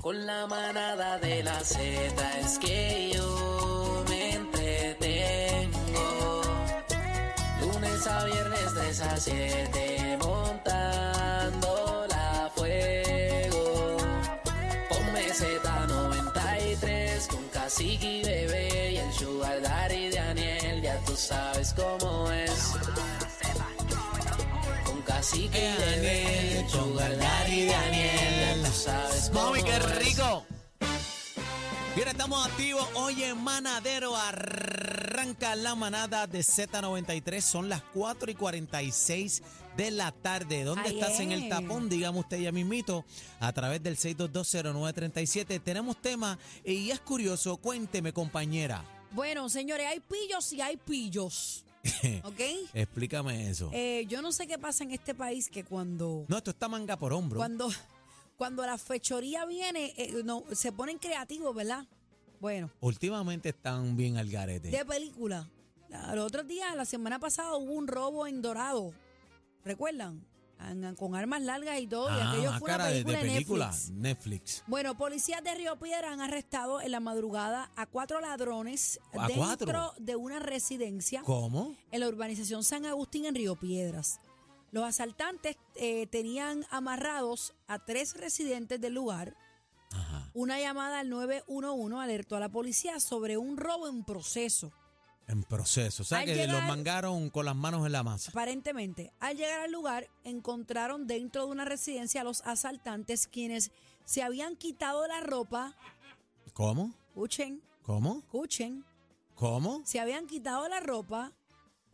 Con la manada de la Z es que yo me entretengo. Lunes a viernes 3 a 7 montando la fuego. Ponme Z93 con cacique y bebé y el sugar daddy de Aniel, ya tú sabes cómo es. Con cacique y bebé, el sugar daddy de Aniel, sabes Mami, qué rico. Mira, estamos activos. Hoy en Manadero arranca la manada de Z93. Son las 4 y 46 de la tarde. ¿Dónde Ay, estás en el tapón? Dígame usted ya mismito a través del 6220937. Tenemos tema y es curioso. Cuénteme, compañera. Bueno, señores, hay pillos y hay pillos. ¿Ok? Explícame eso. Eh, yo no sé qué pasa en este país que cuando, No, esto está manga por hombro. cuando, cuando la fechoría viene, eh, no, se ponen creativos, ¿verdad? Bueno, Últimamente están bien al garete. de película. La- Los otros días, la semana pasada, hubo un robo en Dorado. ¿Recuerdan? An- Con armas largas y todo. y Ah, aquello fue cara una de- de, película, de película. Netflix. Netflix. Bueno, policías de Río Piedra han arrestado en la madrugada a cuatro ladrones ¿A dentro cuatro? de una residencia ¿Cómo? en la urbanización San Agustín en Río Piedras. Los asaltantes eh, tenían amarrados a tres residentes del lugar. Ajá. Una llamada al 911 alertó a la policía sobre un robo en proceso. En proceso. O sea Al que los mangaron con las manos en la masa. Aparentemente, al llegar al lugar, encontraron dentro de una residencia a los asaltantes quienes se habían quitado la ropa. ¿Cómo? Escuchen, ¿Cómo? escuchen. ¿Cómo? Se habían quitado la ropa,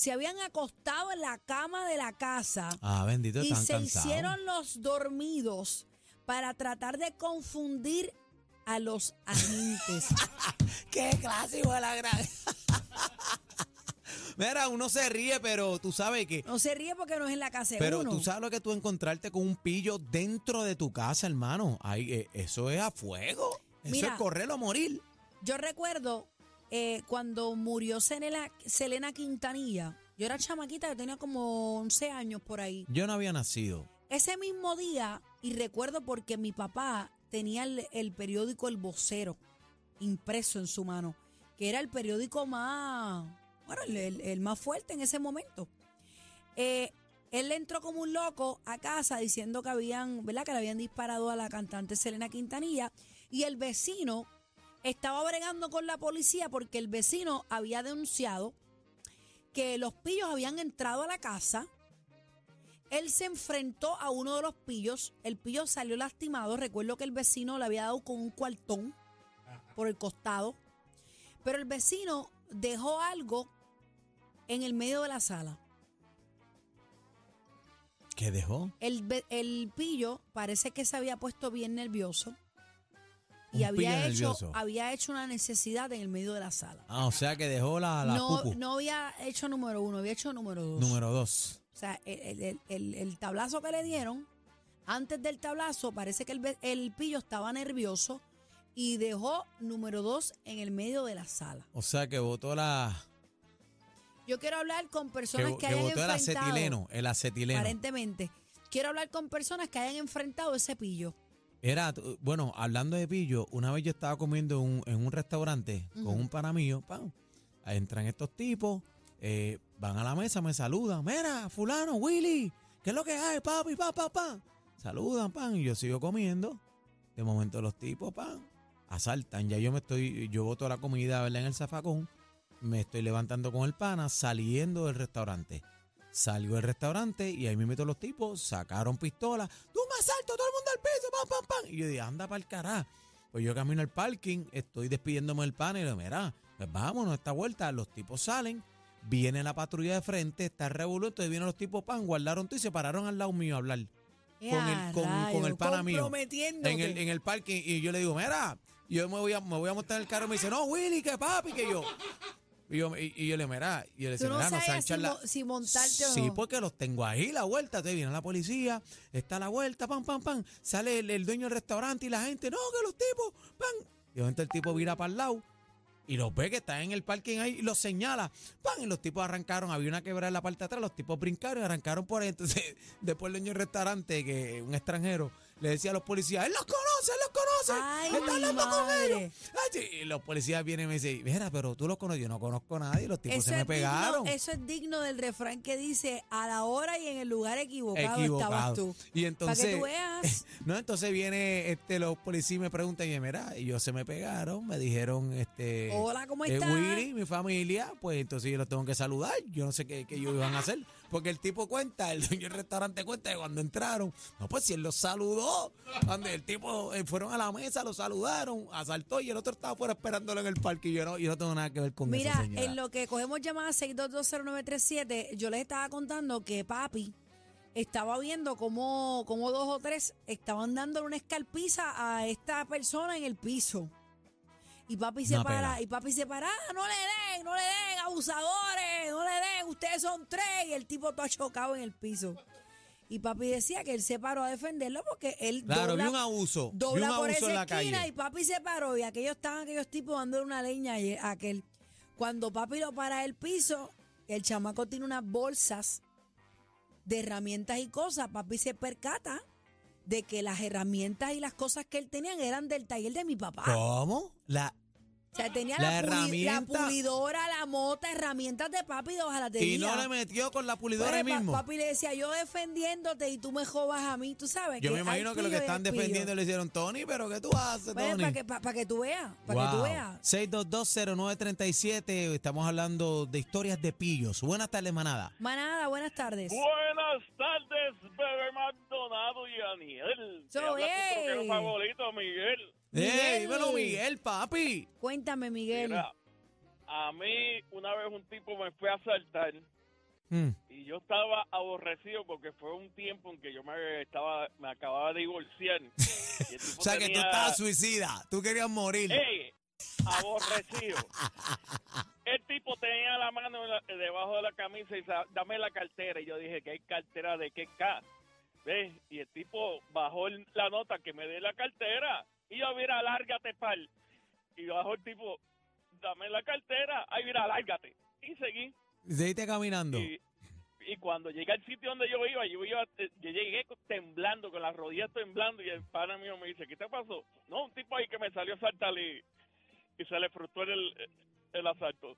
se habían acostado en la cama de la casa. Ah, bendito, y se cansados. hicieron los dormidos para tratar de confundir a los agentes. ¡Qué clásico de la gran! Mira, uno se ríe, pero tú sabes que... No se ríe porque no es en la casa de Pero uno. tú sabes lo que tú encontrarte con un pillo dentro de tu casa, hermano. Ay, eh, eso es a fuego. Eso Mira. es correr o morir. Yo recuerdo eh, cuando murió Selena, Selena Quintanilla. Yo era chamaquita, yo tenía como 11 años por ahí. Yo no había nacido. Ese mismo día, y recuerdo porque mi papá tenía el, el periódico El Vocero impreso en su mano, que era el periódico más, bueno, el, el- el más fuerte en ese momento. Eh, él entró como un loco a casa diciendo que habían, ¿verdad? Que le habían disparado a la cantante Selena Quintanilla y el vecino estaba bregando con la policía porque el vecino había denunciado que los pillos habían entrado a la casa. Él se enfrentó a uno de los pillos. El pillo salió lastimado. Recuerdo que el vecino le había dado con un cuartón por el costado. Pero el vecino dejó algo en el medio de la sala. ¿Qué dejó? El, el pillo parece que se había puesto bien nervioso. Y Un había hecho, nervioso. había hecho una necesidad en el medio de la sala. Ah, o sea que dejó la, la no, pupu. no había hecho número uno, había hecho número dos. Número dos. O sea, el, el- el- el tablazo que le dieron, antes del tablazo, parece que el, el pillo estaba nervioso y dejó número dos en el medio de la sala. O sea que botó la... Yo quiero hablar con Que, personas que, que hayan botó el enfrentado, acetileno. El acetileno. aparentemente, quiero hablar con personas que hayan enfrentado ese pillo. Era, bueno, hablando de pillo, una vez yo estaba comiendo en un, en un restaurante con un pana mío, pam, entran estos tipos, eh, van a la mesa, me saludan, mira, fulano, Willy, ¿qué es lo que hay, papi, pa, pa, pa? Saludan, pan, y yo sigo comiendo. De momento los tipos, pan, asaltan, ya yo me estoy, yo boto la comida, ¿verdad? En el zafacón, me estoy levantando con el pana, saliendo del restaurante. Salgo del restaurante y ahí me meto los tipos, sacaron pistolas, tú me asalto, todo el mundo al piso, pam, pam, pam. Y yo dije, anda para el carajo. Pues yo camino al parking, estoy despidiéndome del pana y le digo, mira, pues vámonos, esta vuelta. Los tipos salen, viene la patrulla de frente, está revoluto, entonces vienen los tipos, pan, guardaron todo y se pararon al lado mío a hablar. Con el- con- con el pana mío. En el, en el parking y yo le digo, mira, yo me voy a, me voy a montar en el carro y me dice, no, Willy, que papi, que yo. Y yo, y, y yo le mira, y yo le Tú decía, no mira, no sabes si, charla- mo- si montarte o Sí, no. porque los tengo ahí, la vuelta. Te viene la policía, está la vuelta, pam, pam, pam. Sale el, el dueño del restaurante y la gente, no, que los tipos, pam. Y de momento el tipo vira para el lado y los ve que están en el parking ahí y los señala. ¡Pam! Y los tipos arrancaron, había una quebrada en la parte de atrás, los tipos brincaron y arrancaron por ahí. Entonces, después el dueño del restaurante, que un extranjero, le decía a los policías, él los conoce, él los conoce, Ay, está hablando con ellos. Ay, sí, Y los policías vienen y me dicen, mira, pero tú los conoces, yo no conozco a nadie, los tipos se me pegaron. Digno, eso es digno del refrán que dice a la hora y en el lugar equivocado, estabas Equivocado. tú. Y Para entonces, que tú veas. no, entonces viene este los policías y me preguntan, y mira, ellos se me pegaron, me dijeron, este, Hola, ¿cómo eh, estás? Willy, mi familia, pues entonces yo los tengo que saludar. Yo no sé qué, qué ellos iban a hacer. Porque el tipo cuenta, el dueño del restaurante cuenta que cuando entraron, no, pues si él los saludó, cuando el tipo eh, fueron a la mesa, lo saludaron, asaltó y el otro estaba fuera esperándolo en el parque y yo no, yo no tengo nada que ver con Mira, eso, señora. en lo que cogemos llamadas 6220937, yo les estaba contando que papi estaba viendo cómo, cómo dos o tres estaban dándole una escalpiza a esta persona en el piso. Y papi se Una para, y papi se para, "Ah, no le den, no le den, den, ustedes son tres. Y el tipo todo chocado en el piso. Y papi decía que él se paró a defenderlo porque él Claro, dobla, vi un abuso, vi un dobla por abuso esa en la esquina calle. y papi se paró y aquellos estaban aquellos tipos dándole una leña a aquel. Cuando papi lo para el piso, el chamaco tiene unas bolsas de herramientas y cosas, papi se percata de que las herramientas y las cosas que él tenía eran del taller de mi papá. ¿Cómo? La, O sea, tenía La la, puli- la pulidora, la mota, herramientas de papi de hojalatería. y no le metió con la pulidora Pues, ahí mismo. Papi le decía, yo defendiéndote y tú me jobas a mí, tú sabes. Yo me imagino que lo que están defendiendo le hicieron, Tony, pero ¿qué tú haces, Pues, Tony? para que, pa- pa' que tú veas, para que tú Wow. veas. 6220937, estamos hablando de historias de pillos. Buenas tardes, manada. Manada, buenas tardes. Buenas tardes, bebé Maldonado y Aniel. Te So, habla tu ey. troquero favorito, Miguel. ¡Ey, Miguel. dímelo, Miguel, papi! Cuéntame, Miguel. Mira, a mí una vez un tipo me fue a asaltar Mm. y yo estaba aborrecido porque fue un tiempo en que yo me estaba me acababa de divorciar. O sea, que tú estabas suicida. Tú querías morir. ¡Ey! Aborrecido. El tipo tenía la mano debajo de la camisa y dice, dame la cartera. Y yo dije, ¿qué cartera de qué K? ¿Ves? Y el tipo bajó la nota que me dé la cartera. Y yo, mira, lárgate, pal. Y bajó el tipo, dame la cartera. Ay, mira, lárgate. Y seguí. Seguiste caminando. Y, y cuando llegué al sitio donde yo iba, yo iba, eh, yo llegué temblando, con las rodillas temblando, y el pana mío me dice, ¿qué te pasó? No, un tipo ahí que me salió a saltar y, y se le frustró el, el asalto.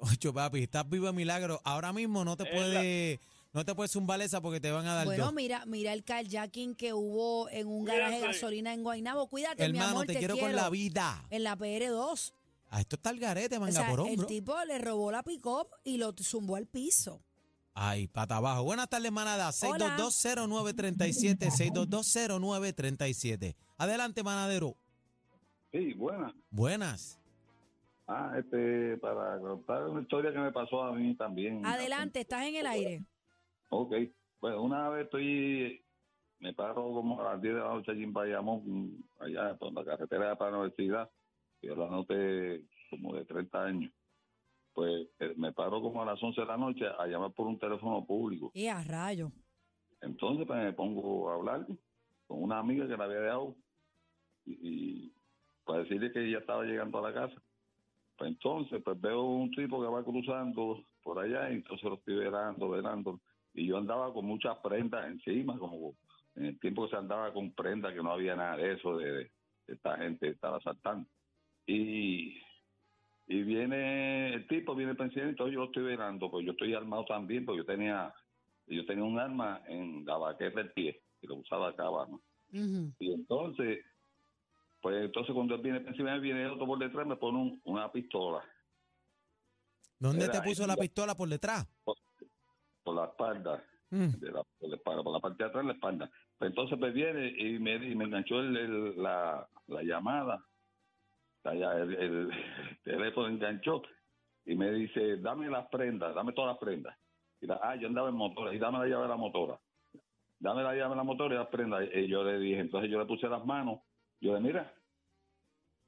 Ocho, papi, estás vivo de milagro. Ahora mismo no te Es puede, no te puedes zumbar esa porque te van a dar Bueno, dos. mira, mira el carjacking que hubo en un garaje de gasolina en Guaynabo. Cuídate, mi Hermano, amor, te, quiero, con la vida. En la PR2. Ah, esto está el garete, O manga sea, por el hombro. tipo le robó la pick-up y lo zumbó al piso. Ay, pata abajo. Buenas tardes, manada. Hola. 6220937, 6220937. Adelante, manadero. Sí, buena. Buenas. Ah, este, para contar una historia que me pasó a mí también. Adelante, estás en el aire. Ok. Bueno, una vez estoy, me paro como a las 10 de la noche allí en Bayamón, allá por la carretera para la universidad. Yo la noté como de 30 años. Pues eh, me paro como a las 11 de la noche a llamar por un teléfono público. Y a rayo. Entonces pues, me pongo a hablar con una amiga que la había dejado y, y para decirle que ya estaba llegando a la casa. Pues entonces pues veo un tipo que va cruzando por allá y entonces lo estoy velando, velando. Y yo andaba con muchas prendas encima, como en el tiempo que se andaba con prendas, que no había nada de eso, de, de esta gente estaba saltando. Y, y viene el tipo, viene el presidente, entonces yo lo estoy velando, pues yo estoy armado también, porque yo tenía yo tenía un arma en la baqueta del pie y lo usaba acá abajo. Y entonces, pues entonces cuando él viene mí, viene otro por detrás, me pone un- una pistola ¿Dónde Era te puso la pistola por detrás? por la espalda, Mm. de la, por, la espalda, por la parte de atrás de la espalda. Pues entonces pues viene y me, y me enganchó el- el- la, la llamada, el, el teléfono enganchó y me dice, dame las prendas, dame todas las prendas. Y la, ah, yo andaba en motora, y dame la llave de la motora. Dame la llave de la motora y las prendas. Y yo le dije, entonces yo le puse las manos, yo le mira,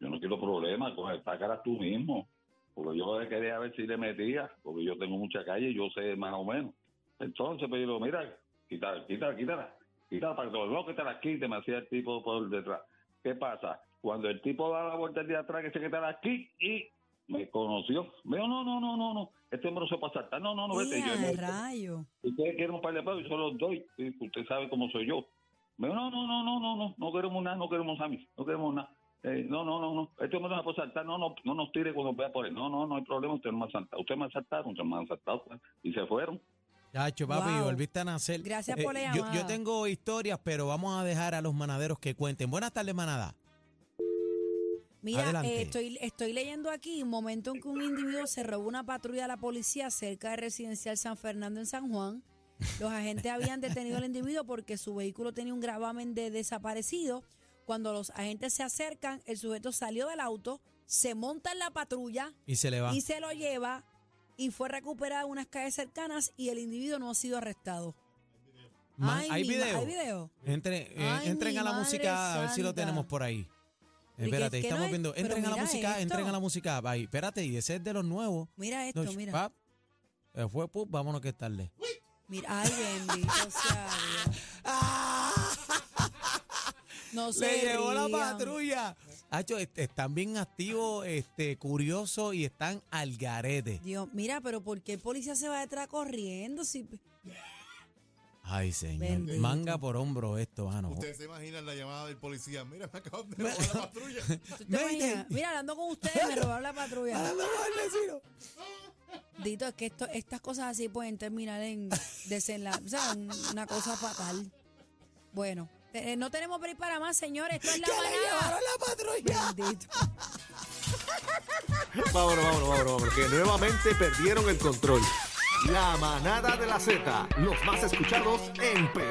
yo no quiero problemas, sácalas tú mismo. Porque yo quería ver si le metía, porque yo tengo mucha calle y yo sé más o menos. Entonces, pues yo digo, mira, quítala, quítala, quítala, quítala para que no que te la quite, me hacía el tipo por detrás. ¿Qué pasa? Cuando el tipo da la vuelta de atrás, que se quita aquí y me conoció. Me dijo, no, no, no, no, no, este hombre no se puede saltar. No, no, no, vete. Yo, no, rayo. ustedes quieren un par de pesos, yo se los doy. Usted sabe cómo soy yo. Me dijo, no, no, no, no, no, no, no queremos nada, no queremos mí, no queremos nada. Eh, no, no, no, no, esto me lo por saltar, no, no, no nos tire cuando vea por él. No, no, no hay problema, usted no me ha saltado. Usted me ha saltado, usted me ha saltado. pues, Y se fueron. Chacho, papi, Wow. volviste a nacer. Gracias por la yo, tengo historias, pero vamos a dejar a los manaderos que cuenten. Buenas tardes, manada. Mira, eh, estoy, estoy leyendo aquí un momento en que un individuo se robó una patrulla de la policía cerca de Residencial San Fernando en San Juan. Los agentes habían detenido al individuo porque su vehículo tenía un gravamen de desaparecido. Cuando los agentes se acercan, el sujeto salió del auto, se monta en la patrulla Y se le va. y se lo lleva y fue recuperado en unas calles cercanas y el individuo no ha sido arrestado. Man, Ay, ¿Hay mi video? ¿Hay video? Entre- eh, entren a la música a ver si lo tenemos por ahí. ¿Y qué- Espérate, no estamos hay? viendo. Entren a la música, esto. entren a la música. Ahí, espérate, y ese es de los nuevos. Mira esto, mira. pap. Eh, fue, pup, vámonos que es tarde. Mira, ay, bendito sea Dios. No se Le llegó la patrulla. Hacho, est- están bien activos, este, curiosos y están al garete. Dios, mira, pero ¿por qué el policía se va detrás corriendo? Si, Ay, señor. Bendito. Manga por hombro esto, mano. Ustedes se imaginan la llamada del policía. Mira, me acaban de robar la patrulla. ¿tú te imaginas? Mira, hablando con ustedes, me robaron la patrulla. Dito, es que esto, estas cosas así pueden terminar en desenlace, o sea, un- una cosa fatal. Bueno, eh, no tenemos break para más, señores. Esto es la manada. la patrulla! Bendito. Vámonos, vámonos, vámonos, vámonos, que nuevamente perdieron el control. La manada de la Z, los más escuchados en Perú.